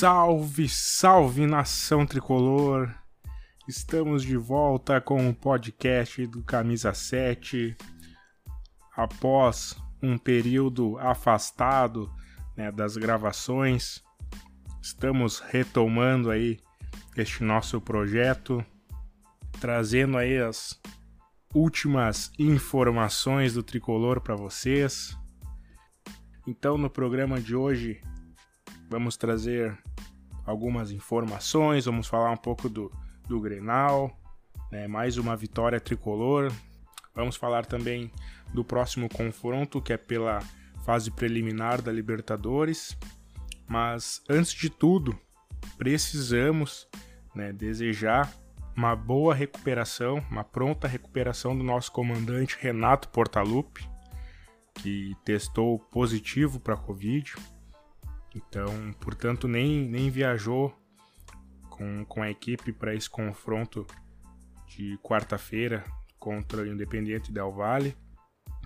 Salve, salve nação tricolor! Estamos de volta com o podcast do Camisa 7. Após um período afastado né, das gravações, estamos retomando aí este nosso projeto, trazendo aí as últimas informações do tricolor para vocês. Então, no programa de hoje, vamos trazer algumas informações, vamos falar um pouco do, do Grenal, né, mais uma vitória tricolor. Vamos falar também do próximo confronto, que é pela fase preliminar da Libertadores. Mas antes de tudo, precisamos né, desejar uma boa recuperação, uma pronta recuperação do nosso comandante Renato Portaluppi, que testou positivo para a Covid. Então, portanto, nem, nem viajou com, com a equipe para esse confronto de quarta-feira contra o Independiente Del Valle.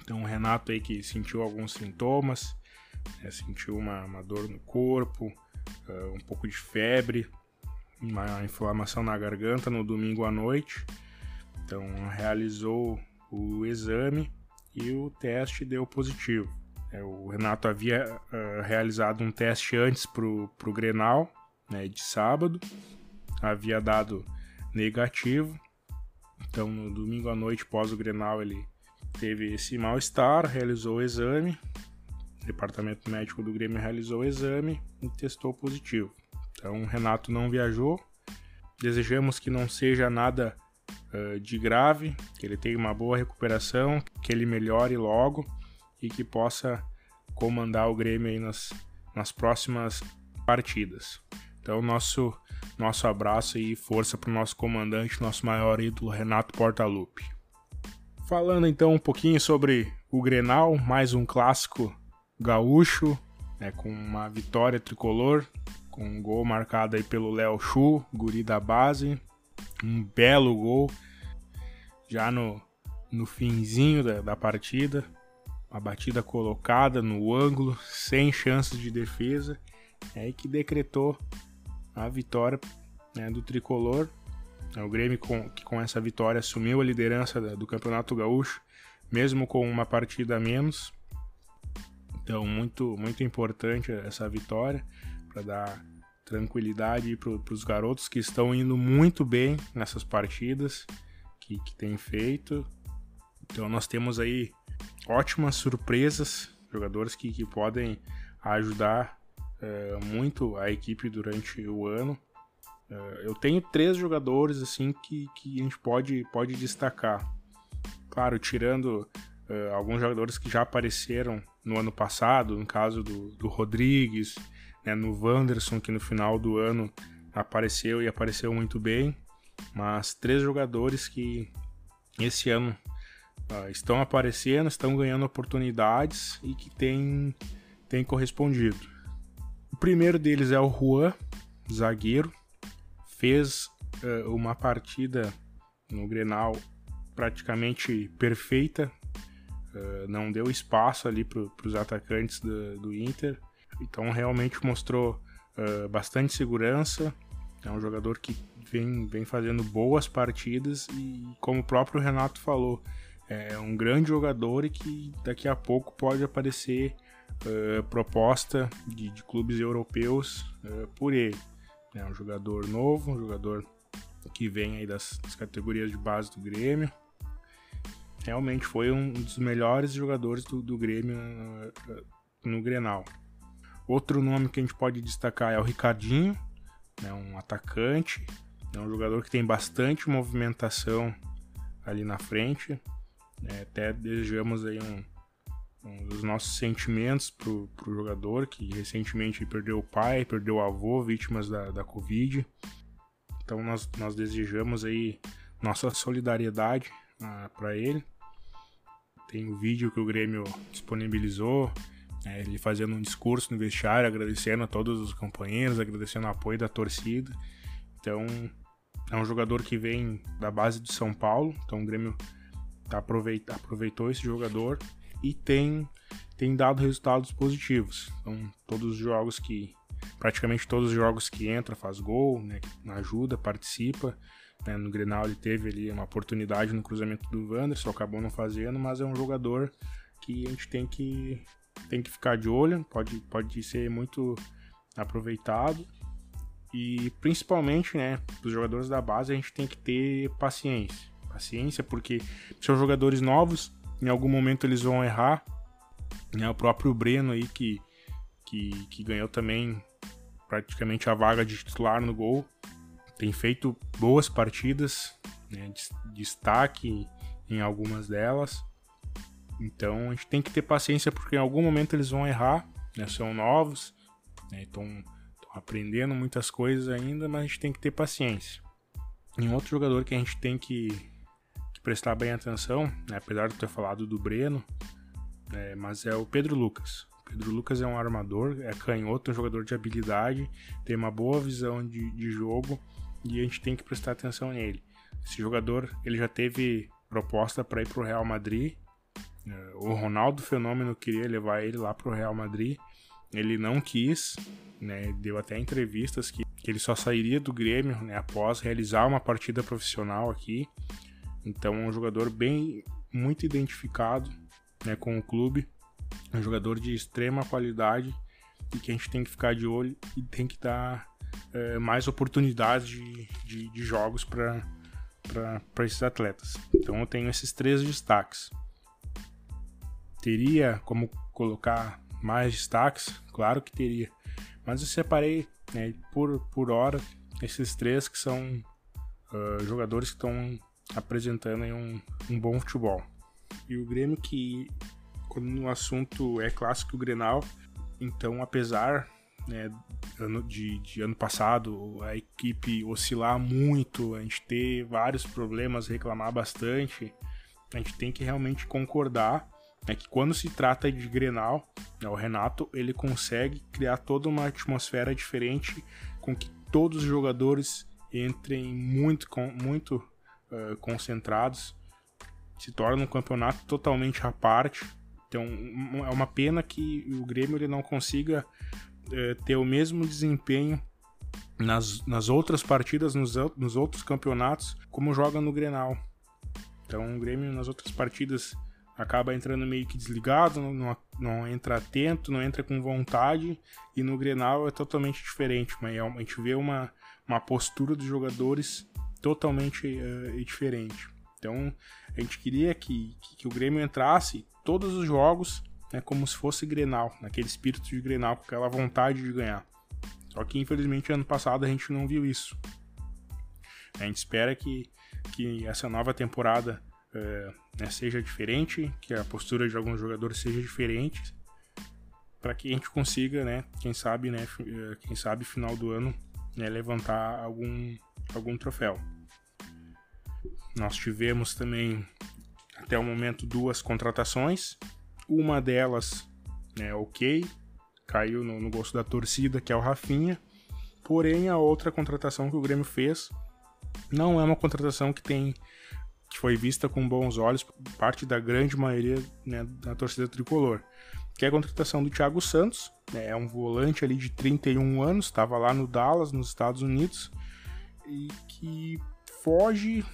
Então, o Renato aí que sentiu alguns sintomas, né, sentiu uma, uma, dor no corpo, uh, um pouco de febre, uma inflamação na garganta no domingo à noite. Então, realizou o exame e o teste deu positivo. É, o Renato havia uh, realizado um teste antes para o Grenal, né, de sábado, havia dado negativo. Então, no domingo à noite, pós o Grenal, ele teve esse mal-estar, realizou o exame. O departamento médico do Grêmio realizou o exame e testou positivo. Então, o Renato não viajou. Desejamos que não seja nada uh, de grave, que ele tenha uma boa recuperação, que ele melhore logo e que possa comandar o Grêmio aí nas, nas próximas partidas. Então, nosso, nosso abraço e força para o nosso comandante, nosso maior ídolo, Renato Portaluppi. Falando então um pouquinho sobre o Grenal, mais um clássico gaúcho, né, com uma vitória tricolor, com um gol marcado aí pelo Léo Chu, guri da base, um belo gol, já no, no finzinho da, da partida, uma batida colocada no ângulo, sem chances de defesa, é que decretou a vitória né, do tricolor. É o Grêmio com, que com essa vitória assumiu a liderança do Campeonato Gaúcho, mesmo com uma partida a menos. Então, muito, muito importante essa vitória para dar tranquilidade para os garotos que estão indo muito bem nessas partidas que, que têm feito. Então, nós temos aí ótimas surpresas, jogadores que, que podem ajudar é, muito a equipe durante o ano. É, eu tenho três jogadores assim que, que a gente pode, pode destacar. Claro, tirando é, alguns jogadores que já apareceram no ano passado, no caso do, do Rodrigues, né, no Wanderson, que no final do ano apareceu e apareceu muito bem. Mas três jogadores que esse ano uh, estão aparecendo, estão ganhando oportunidades e que têm, têm correspondido. O primeiro deles é o Juan, zagueiro, fez uh, uma partida no Grenal praticamente perfeita, uh, não deu espaço ali para os atacantes do, do, Inter, então realmente mostrou uh, bastante segurança. É um jogador que vem, vem fazendo boas partidas e, como o próprio Renato falou, é um grande jogador e que daqui a pouco pode aparecer uh, proposta de, de, clubes europeus uh, por ele. É um jogador novo, um jogador que vem aí das, das categorias de base do Grêmio. Realmente foi um dos melhores jogadores do, do Grêmio uh, no Grenal. Outro nome que a gente pode destacar é o Ricardinho, né, um atacante, é um jogador que tem bastante movimentação ali na frente. É, até desejamos aí um, um dos nossos sentimentos pro, pro jogador que recentemente perdeu o pai, perdeu o avô, vítimas da, da Covid. Então nós, nós desejamos aí nossa solidariedade ah, para ele. Tem o um vídeo que o Grêmio disponibilizou, é, ele fazendo um discurso no vestiário, agradecendo a todos os companheiros, agradecendo o apoio da torcida. Então é um jogador que vem da base de São Paulo, então o Grêmio aproveita, aproveitou esse jogador e tem, tem dado resultados positivos. Então, todos os jogos que, praticamente todos os jogos que entra faz gol, né, ajuda, participa. Né, no Grenal ele teve ali uma oportunidade no cruzamento do Wanderson, acabou não fazendo, mas é um jogador que a gente tem que, tem que ficar de olho, pode, pode ser muito aproveitado. E principalmente, né, os jogadores da base a gente tem que ter paciência. Paciência porque são jogadores novos, em algum momento eles vão errar. Né, o próprio Breno aí que, que, que ganhou também praticamente a vaga de titular no gol. Tem feito boas partidas, né, destaque em algumas delas. Então a gente tem que ter paciência porque em algum momento eles vão errar, né, são novos, estão né, aprendendo muitas coisas ainda, mas a gente tem que ter paciência. E um outro jogador que a gente tem que prestar bem atenção, né, apesar de ter falado do Breno, é, mas é o Pedro Lucas. O Pedro Lucas é um armador, é canhoto, um jogador de habilidade, tem uma boa visão de, de jogo e a gente tem que prestar atenção nele. Esse jogador ele já teve proposta para ir para o Real Madrid. É, o Ronaldo Fenômeno queria levar ele lá para o Real Madrid. Ele não quis, né, deu até entrevistas que, que ele só sairia do Grêmio né, após realizar uma partida profissional aqui. Então, é um jogador bem muito identificado né, com o clube, um jogador de extrema qualidade e que a gente tem que ficar de olho e tem que dar é, mais oportunidades de, de, de jogos para esses atletas. Então, eu tenho esses três destaques. Teria como colocar mais destaques? Claro que teria. Mas eu separei né, por, por hora esses três que são uh, jogadores que estão apresentando um, um bom futebol. E o Grêmio que, quando o assunto é clássico Grenal, então apesar né, de, de, ano passado a equipe oscilar muito, a gente ter vários problemas, reclamar bastante, a gente tem que realmente concordar é que quando se trata de Grenal, né, o Renato ele consegue criar toda uma atmosfera diferente com que todos os jogadores entrem muito, muito uh, concentrados, se torna um campeonato totalmente à parte. Então é uma pena que o Grêmio ele não consiga uh, ter o mesmo desempenho nas, nas outras partidas, nos, nos outros campeonatos, como joga no Grenal. Então o Grêmio nas outras partidas acaba entrando meio que desligado, não, não, entra atento, não entra com vontade, e no Grenal é totalmente diferente, mas é a gente vê uma, uma postura dos jogadores totalmente uh, diferente. Então a gente queria que, que, o Grêmio entrasse todos os jogos né, como se fosse Grenal, naquele espírito de Grenal, com aquela vontade de ganhar. Só que infelizmente ano passado a gente não viu isso. A gente espera que, que essa nova temporada uh, né, seja diferente, que a postura de alguns jogadores seja diferente, para que a gente consiga, né, quem sabe, né, eh, quem sabe final do ano, né, levantar algum algum troféu. Nós tivemos também até o momento duas contratações, uma delas, né, ok, caiu no, no gosto da torcida, que é o Rafinha. Porém, a outra contratação que o Grêmio fez não é uma contratação que tem que foi vista com bons olhos por parte da grande maioria né, da torcida tricolor, que é a contratação do Thiago Santos, né, é um volante ali de 31 anos, estava lá no Dallas, nos Estados Unidos, e que foge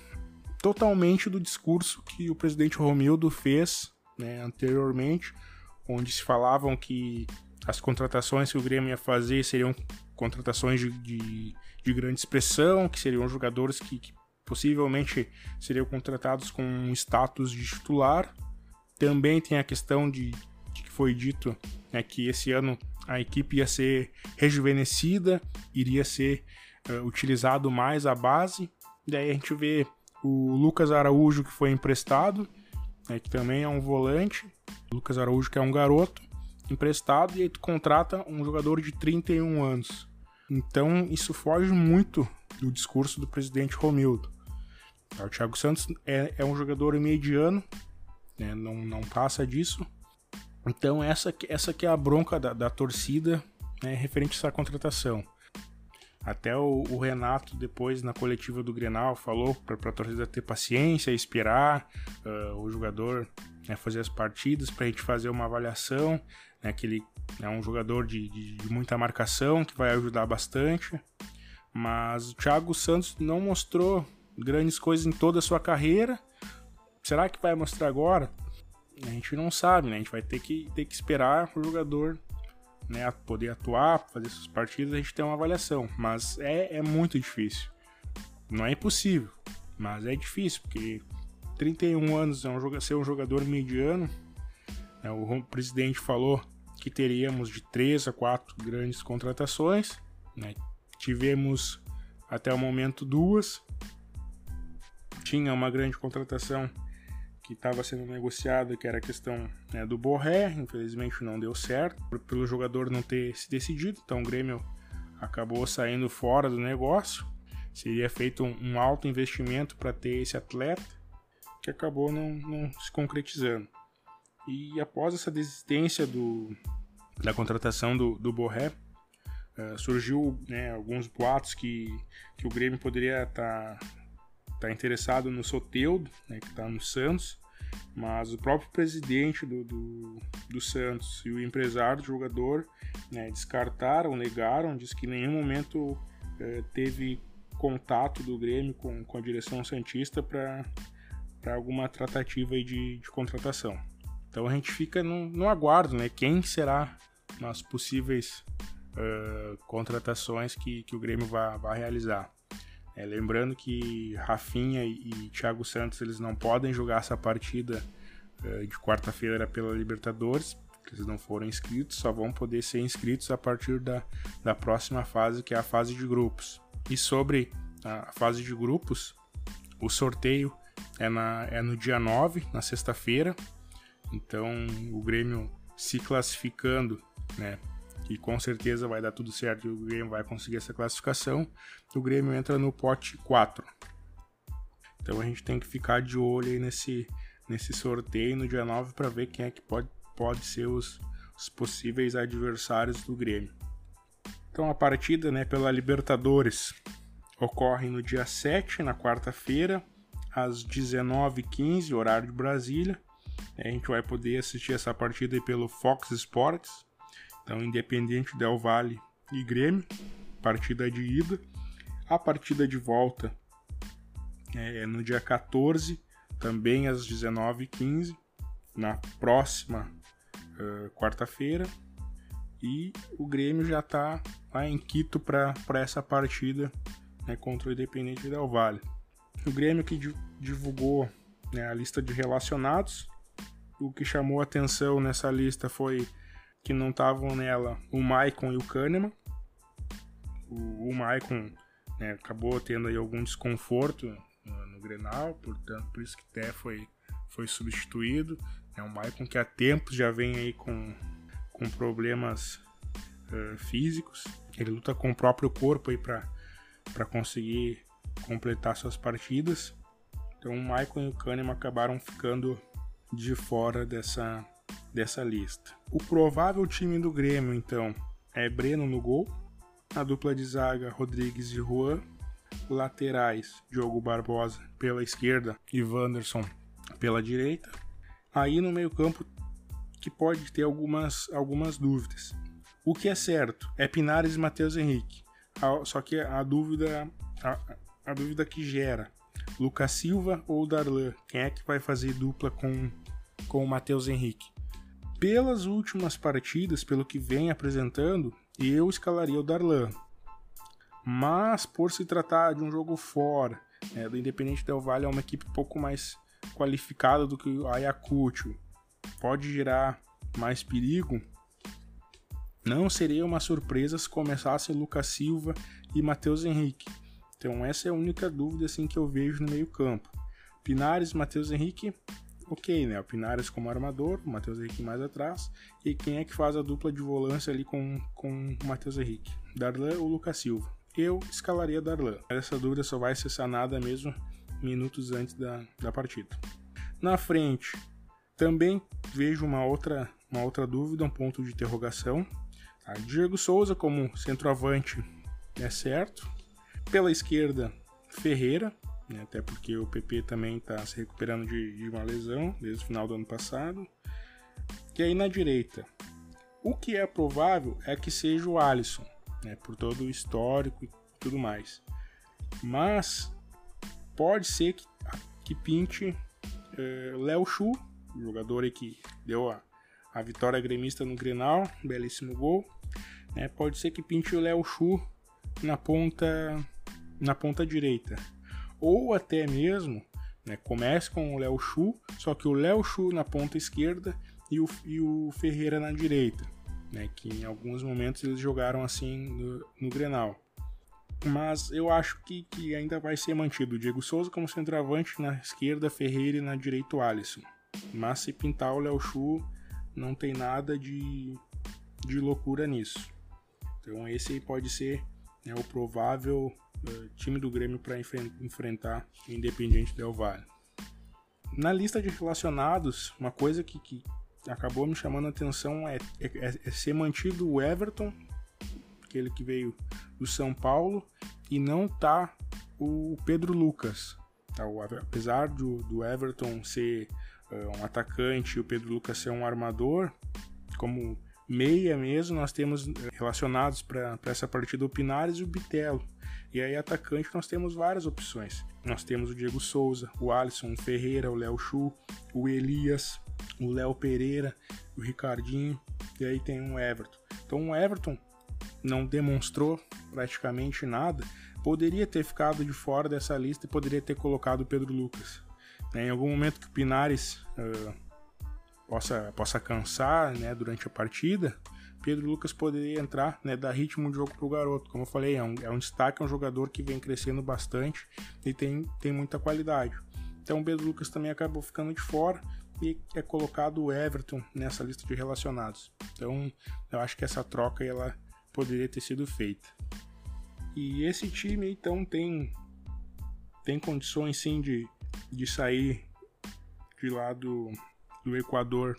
totalmente do discurso que o presidente Romildo fez né, anteriormente, onde se falavam que as contratações que o Grêmio ia fazer seriam contratações de, de, de grande expressão, que seriam jogadores que, que possivelmente seriam contratados com status de titular. Também tem a questão de, de que foi dito né, que esse ano a equipe ia ser rejuvenescida, iria ser uh, utilizado mais a base. Daí a gente vê o Lucas Araújo que foi emprestado, né, que também é um volante. O Lucas Araújo que é um garoto emprestado e aí tu contrata um jogador de 31 anos. Então isso foge muito do discurso do presidente Romildo. O Thiago Santos é, é um jogador mediano, né? não, não passa disso. Então essa, essa que é a bronca da, da torcida né? referente a essa contratação. Até o, o, Renato, depois na coletiva do Grenal, falou para a torcida ter paciência, esperar uh, o jogador né, fazer as partidas para a gente fazer uma avaliação. Né, que ele é um jogador de, de, de muita marcação que vai ajudar bastante. Mas o Thiago Santos não mostrou grandes coisas em toda a sua carreira. Será que vai mostrar agora? A gente não sabe, né? A gente vai ter que, ter que esperar o jogador né, poder atuar, fazer suas partidas, a gente tem uma avaliação. Mas é, é muito difícil. Não é impossível, mas é difícil, porque 31 anos é um, ser um jogador mediano. Né, o presidente falou que teríamos de 3 a 4 grandes contratações. Né? Tivemos até o momento duas. Tinha uma grande contratação que estava sendo negociada, que era a questão né, do Borré, infelizmente não deu certo, pelo jogador não ter se decidido, então o Grêmio acabou saindo fora do negócio. Seria feito um, um alto investimento para ter esse atleta, que acabou não, não se concretizando. E após essa desistência do, da contratação do, do Borré, uh, surgiu né, alguns boatos que, que o Grêmio poderia estar tá, tá interessado no Soteudo, né, que está no Santos, mas o próprio presidente do, do, do Santos e o empresário do jogador né, descartaram, negaram, diz que em nenhum momento uh, teve contato do Grêmio com, com a direção Santista para alguma tratativa de, de contratação. Então a gente fica no, no aguardo, né? Quem será nas possíveis uh, contratações que, que o Grêmio vai realizar. É, lembrando que Rafinha e, Thiago Santos eles não podem jogar essa partida uh, de quarta-feira pela Libertadores, eles não foram inscritos, só vão poder ser inscritos a partir da, da próxima fase, que é a fase de grupos. E sobre a fase de grupos, o sorteio é, na, é no dia 9, na sexta-feira. Então o Grêmio se classificando né? E com certeza vai dar tudo certo e o Grêmio vai conseguir essa classificação. O Grêmio entra no pote 4. Então a gente tem que ficar de olho aí nesse, nesse sorteio no dia 9 para ver quem é que pode, pode ser os, os possíveis adversários do Grêmio. Então a partida né, pela Libertadores ocorre no dia 7, na quarta-feira, às 19h15, horário de Brasília. A gente vai poder assistir essa partida pelo Fox Sports. Então, Independente Del Valle e Grêmio, partida de ida. A partida de volta é no dia 14, também às 19h15, na próxima uh, quarta-feira. E o Grêmio já está lá em Quito para essa partida né, contra o Independente Del Valle. O Grêmio que divulgou né, a lista de relacionados. O que chamou atenção nessa lista foi que não estavam nela o Maicon e o Kahneman. O, o Maicon né, acabou tendo aí algum desconforto no, no, Grenal, portanto, por isso que até foi, foi substituído. É um Maicon que há tempos já vem aí com, com problemas uh, físicos. Ele luta com o próprio corpo aí para conseguir completar suas partidas. Então o Maicon e o Kahneman acabaram ficando de fora dessa, dessa lista. O provável time do Grêmio, então, é Breno no gol, a dupla de zaga Rodrigues e Juan, laterais Diogo Barbosa pela esquerda e Wanderson pela direita. Aí no meio-campo que pode ter algumas, algumas dúvidas. O que é certo é Pinares e Matheus Henrique. Só que a dúvida a, a dúvida que gera Lucas Silva ou Darlan, quem é que vai fazer dupla com com o Matheus Henrique? Pelas últimas partidas, pelo que vem apresentando, eu escalaria o Darlan. Mas por se tratar de um jogo fora, né, do Independente Del Valle é uma equipe um pouco mais qualificada do que o Ayacucho, pode gerar mais perigo. Não seria uma surpresa se começasse Lucas Silva e Matheus Henrique. Então essa é a única dúvida assim que eu vejo no meio-campo. Pinares, Matheus Henrique, ok, né? O Pinares como armador, o Matheus Henrique mais atrás. E quem é que faz a dupla de volância ali com, com o Matheus Henrique? Darlan ou Lucas Silva? Eu escalaria Darlan. Essa dúvida só vai ser sanada mesmo minutos antes da, da partida. Na frente, também vejo uma outra, uma outra dúvida, um ponto de interrogação. Tá? Diego Souza como centroavante é certo. Pela esquerda, Ferreira, né, até porque o PP também está se recuperando de, de, uma lesão desde o final do ano passado. E aí na direita, o que é provável é que seja o Alisson, né, por todo o histórico e tudo mais. Mas pode ser que, que pinte é, Léo Chu, jogador que deu a, a vitória gremista no Grenal, belíssimo gol. Né, pode ser que pinte o Léo Chu na ponta na ponta direita. Ou até mesmo né, comece com o Léo Chu, só que o Léo Chu na ponta esquerda e o, e o Ferreira na direita. Né, que em alguns momentos eles jogaram assim no, no Grenal. Mas eu acho que, que ainda vai ser mantido o Diego Souza como centroavante na esquerda, Ferreira e na direita o Alisson. Mas se pintar o Léo Chu, não tem nada de, de loucura nisso. Então esse aí pode ser né, o provável uh, time do Grêmio para enfrentar o Independiente Del Valle. Na lista de relacionados, uma coisa que, que acabou me chamando a atenção é, é, é, ser mantido o Everton, aquele que veio do São Paulo, e não tá o Pedro Lucas. Tá, apesar do, do Everton ser uh, um atacante e o Pedro Lucas ser um armador, como meia mesmo, nós temos eh, relacionados para essa partida o Pinares e o Bitelo. E aí, atacante, nós temos várias opções. Nós temos o Diego Souza, o Alisson, Ferreira, o Léo Chu, o Elias, o Léo Pereira, o Ricardinho, e aí tem o Everton. Então, o Everton não demonstrou praticamente nada, poderia ter ficado de fora dessa lista e poderia ter colocado o Pedro Lucas. Em algum momento que o Pinares. Uh, possa, possa cansar né, durante a partida, Pedro Lucas poderia entrar, né, dar ritmo de jogo para o garoto. Como eu falei, é um, é um destaque, é um jogador que vem crescendo bastante e tem, tem muita qualidade. Então o Pedro Lucas também acabou ficando de fora e é colocado o Everton nessa lista de relacionados. Então eu acho que essa troca ela poderia ter sido feita. E esse time então tem, tem condições sim de, de sair de lá do, do Equador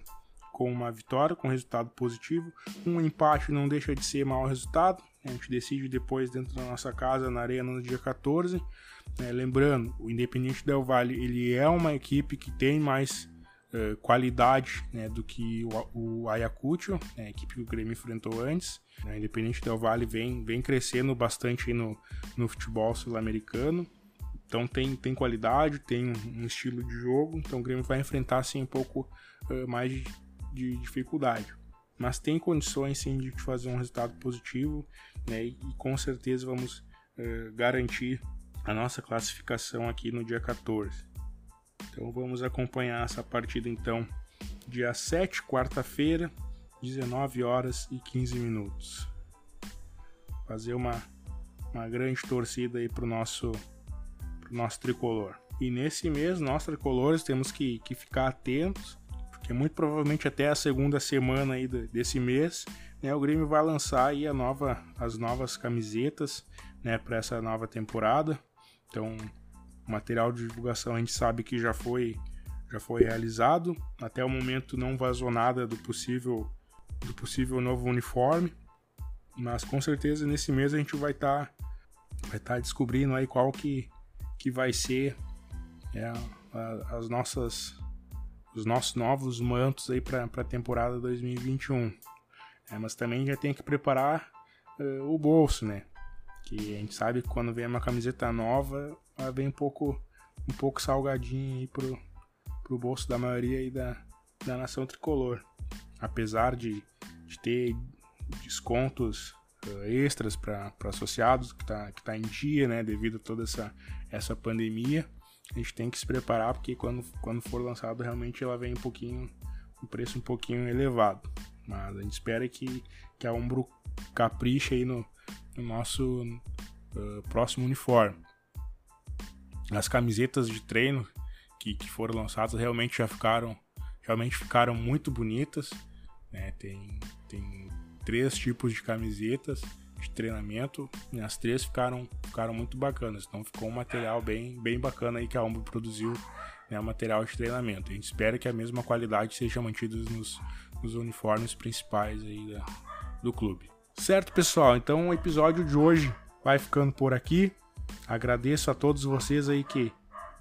com uma vitória, com resultado positivo. Um empate não deixa de ser mau resultado. A gente decide depois dentro da nossa casa, na Arena, no dia 14. É, lembrando, o Independente Del Valle ele é uma equipe que tem mais uh, qualidade né, do que o, o Ayacucho, né, a equipe que o Grêmio enfrentou antes. O Independente Del Valle vem, vem crescendo bastante no, no futebol sul-americano. Então tem, tem qualidade, tem um estilo de jogo, então o Grêmio vai enfrentar assim um pouco uh, mais de, de, dificuldade. Mas tem condições sim de fazer um resultado positivo né, e, com certeza vamos uh, garantir a nossa classificação aqui no dia 14. Então vamos acompanhar essa partida então dia 7, quarta-feira, 19 horas e 15 minutos. Fazer uma, uma grande torcida aí para o nosso nosso tricolor. E nesse mês, nós tricolores temos que, que ficar atentos, muito provavelmente até a segunda semana aí desse mês, né, o Grêmio vai lançar aí a nova, as novas camisetas né, para essa nova temporada. Então, o material de divulgação a gente sabe que já foi, já foi realizado. Até o momento não vazou nada do possível, do possível novo uniforme. Mas com certeza nesse mês a gente vai estar tá, vai tá descobrindo aí qual que que vai ser é, as nossas os nossos novos mantos aí para a temporada 2021. É, mas também já tem que preparar uh, o bolso, né? Que a gente sabe que quando vem uma camiseta nova, ela vem um pouco um pouco salgadinha aí pro, pro bolso da maioria aí da, da nação tricolor. Apesar de, de ter descontos uh, extras para associados que está que tá em dia, né, devido a toda essa, essa pandemia. A gente tem que se preparar porque quando, quando for lançado realmente ela vem um pouquinho, um preço um pouquinho elevado. Mas a gente espera que, que a Umbro capriche aí no, no nosso uh, próximo uniforme. As camisetas de treino que, que foram lançadas realmente já ficaram realmente ficaram muito bonitas. Né? Tem, tem três tipos de camisetas de treinamento e as três ficaram, ficaram muito bacanas. Então ficou um material bem, bem bacana aí que a Umbro produziu, né, material de treinamento. A gente espera que a mesma qualidade seja mantida nos, nos uniformes principais aí da, do clube. Certo, pessoal? Então o episódio de hoje vai ficando por aqui. Agradeço a todos vocês aí que,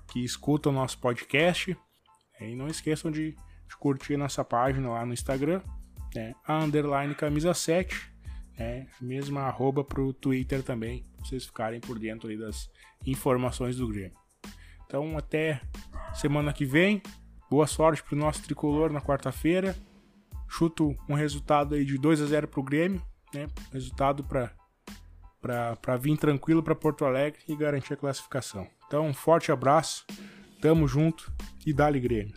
que escutam o nosso podcast. E não esqueçam de, de curtir nossa página lá no Instagram, né? a underline camisa 7, né? mesma arroba pro Twitter também, pra vocês ficarem por dentro aí das informações do Grêmio. Então até semana que vem, boa sorte pro nosso tricolor na quarta-feira. Chuto um resultado aí de 2 a 0 pro Grêmio, né? Resultado para para vir tranquilo para Porto Alegre e garantir a classificação. Então, um forte abraço, tamo junto e dá-lhe Grêmio.